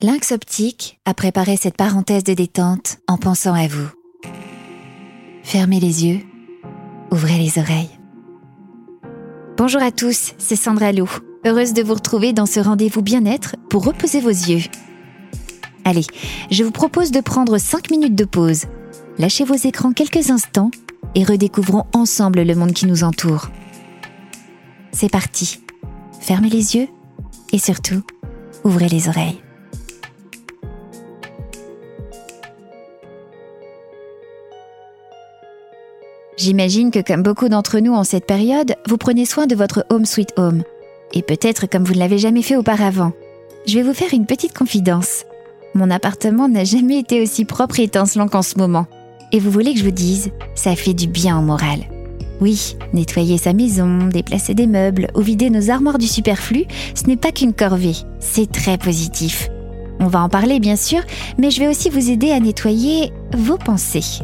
Lynx Optique a préparé cette parenthèse de détente en pensant à vous. Fermez les yeux, ouvrez les oreilles. Bonjour à tous, c'est Sandra Lou. Heureuse de vous retrouver dans ce rendez-vous bien-être pour reposer vos yeux. Allez, je vous propose de prendre 5 minutes de pause. Lâchez vos écrans quelques instants et redécouvrons ensemble le monde qui nous entoure. C'est parti. Fermez les yeux et surtout, ouvrez les oreilles. J'imagine que comme beaucoup d'entre nous en cette période, vous prenez soin de votre home sweet home. Et peut-être comme vous ne l'avez jamais fait auparavant. Je vais vous faire une petite confidence. Mon appartement n'a jamais été aussi propre et étincelant qu'en ce moment. Et vous voulez que je vous dise, ça fait du bien au moral. Oui, nettoyer sa maison, déplacer des meubles ou vider nos armoires du superflu, ce n'est pas qu'une corvée, c'est très positif. On va en parler bien sûr, mais je vais aussi vous aider à nettoyer vos pensées.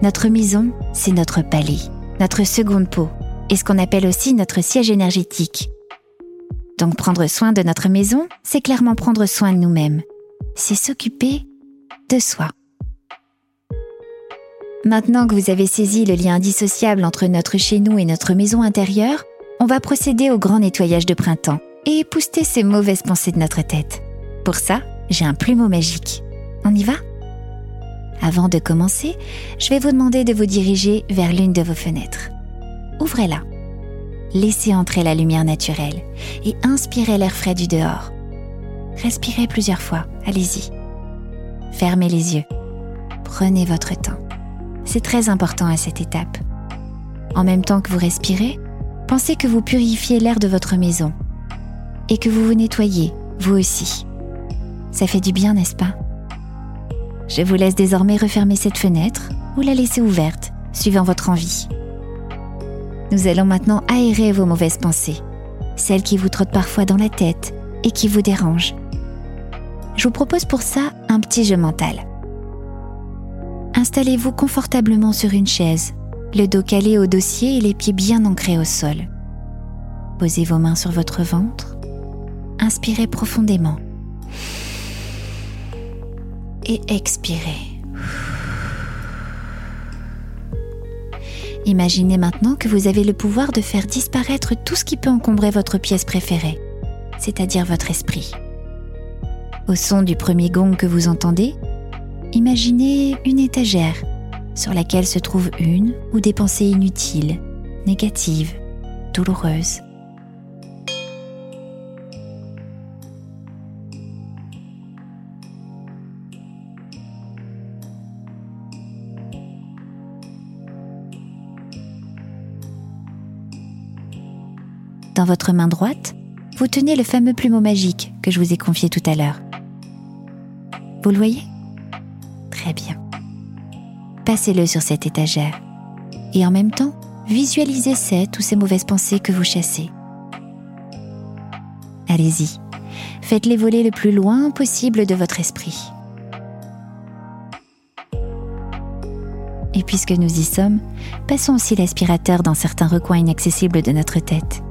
Notre maison, c'est notre palais, notre seconde peau, et ce qu'on appelle aussi notre siège énergétique. Donc prendre soin de notre maison, c'est clairement prendre soin de nous-mêmes. C'est s'occuper de soi. Maintenant que vous avez saisi le lien indissociable entre notre chez nous et notre maison intérieure, on va procéder au grand nettoyage de printemps et épouster ces mauvaises pensées de notre tête. Pour ça, j'ai un plumeau magique. On y va? Avant de commencer, je vais vous demander de vous diriger vers l'une de vos fenêtres. Ouvrez-la. Laissez entrer la lumière naturelle et inspirez l'air frais du dehors. Respirez plusieurs fois, allez-y. Fermez les yeux. Prenez votre temps. C'est très important à cette étape. En même temps que vous respirez, pensez que vous purifiez l'air de votre maison et que vous vous nettoyez, vous aussi. Ça fait du bien, n'est-ce pas? Je vous laisse désormais refermer cette fenêtre ou la laisser ouverte, suivant votre envie. Nous allons maintenant aérer vos mauvaises pensées, celles qui vous trottent parfois dans la tête et qui vous dérangent. Je vous propose pour ça un petit jeu mental. Installez-vous confortablement sur une chaise, le dos calé au dossier et les pieds bien ancrés au sol. Posez vos mains sur votre ventre. Inspirez profondément et expirez. Imaginez maintenant que vous avez le pouvoir de faire disparaître tout ce qui peut encombrer votre pièce préférée, c'est-à-dire votre esprit. Au son du premier gong que vous entendez, imaginez une étagère sur laquelle se trouvent une ou des pensées inutiles, négatives, douloureuses. Dans votre main droite, vous tenez le fameux plumeau magique que je vous ai confié tout à l'heure. Vous le voyez? Très bien. Passez-le sur cette étagère et en même temps, visualisez cette ou ces mauvaises pensées que vous chassez. Allez-y, faites-les voler le plus loin possible de votre esprit. Et puisque nous y sommes, passons aussi l'aspirateur dans certains recoins inaccessibles de notre tête.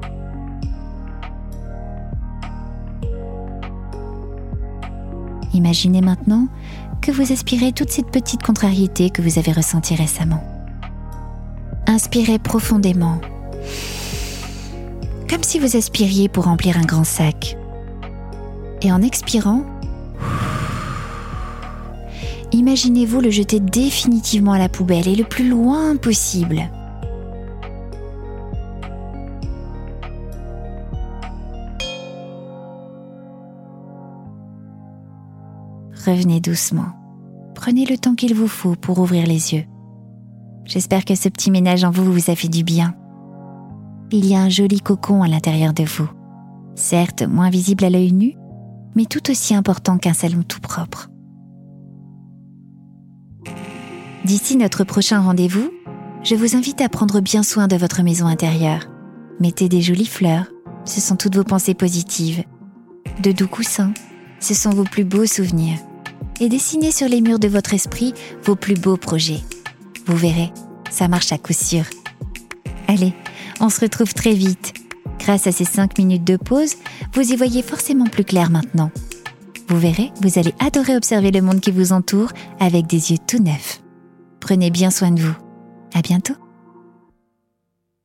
Imaginez maintenant que vous aspirez toute cette petite contrariété que vous avez ressentie récemment. Inspirez profondément, comme si vous aspiriez pour remplir un grand sac. Et en expirant, imaginez-vous le jeter définitivement à la poubelle et le plus loin possible. Revenez doucement. Prenez le temps qu'il vous faut pour ouvrir les yeux. J'espère que ce petit ménage en vous vous a fait du bien. Il y a un joli cocon à l'intérieur de vous. Certes, moins visible à l'œil nu, mais tout aussi important qu'un salon tout propre. D'ici notre prochain rendez-vous, je vous invite à prendre bien soin de votre maison intérieure. Mettez des jolies fleurs, ce sont toutes vos pensées positives. De doux coussins, ce sont vos plus beaux souvenirs et dessinez sur les murs de votre esprit vos plus beaux projets. Vous verrez, ça marche à coup sûr. Allez, on se retrouve très vite. Grâce à ces 5 minutes de pause, vous y voyez forcément plus clair maintenant. Vous verrez, vous allez adorer observer le monde qui vous entoure avec des yeux tout neufs. Prenez bien soin de vous. À bientôt.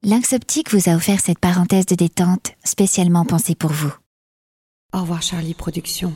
Lynx Optique vous a offert cette parenthèse de détente spécialement pensée pour vous. Au revoir Charlie Productions.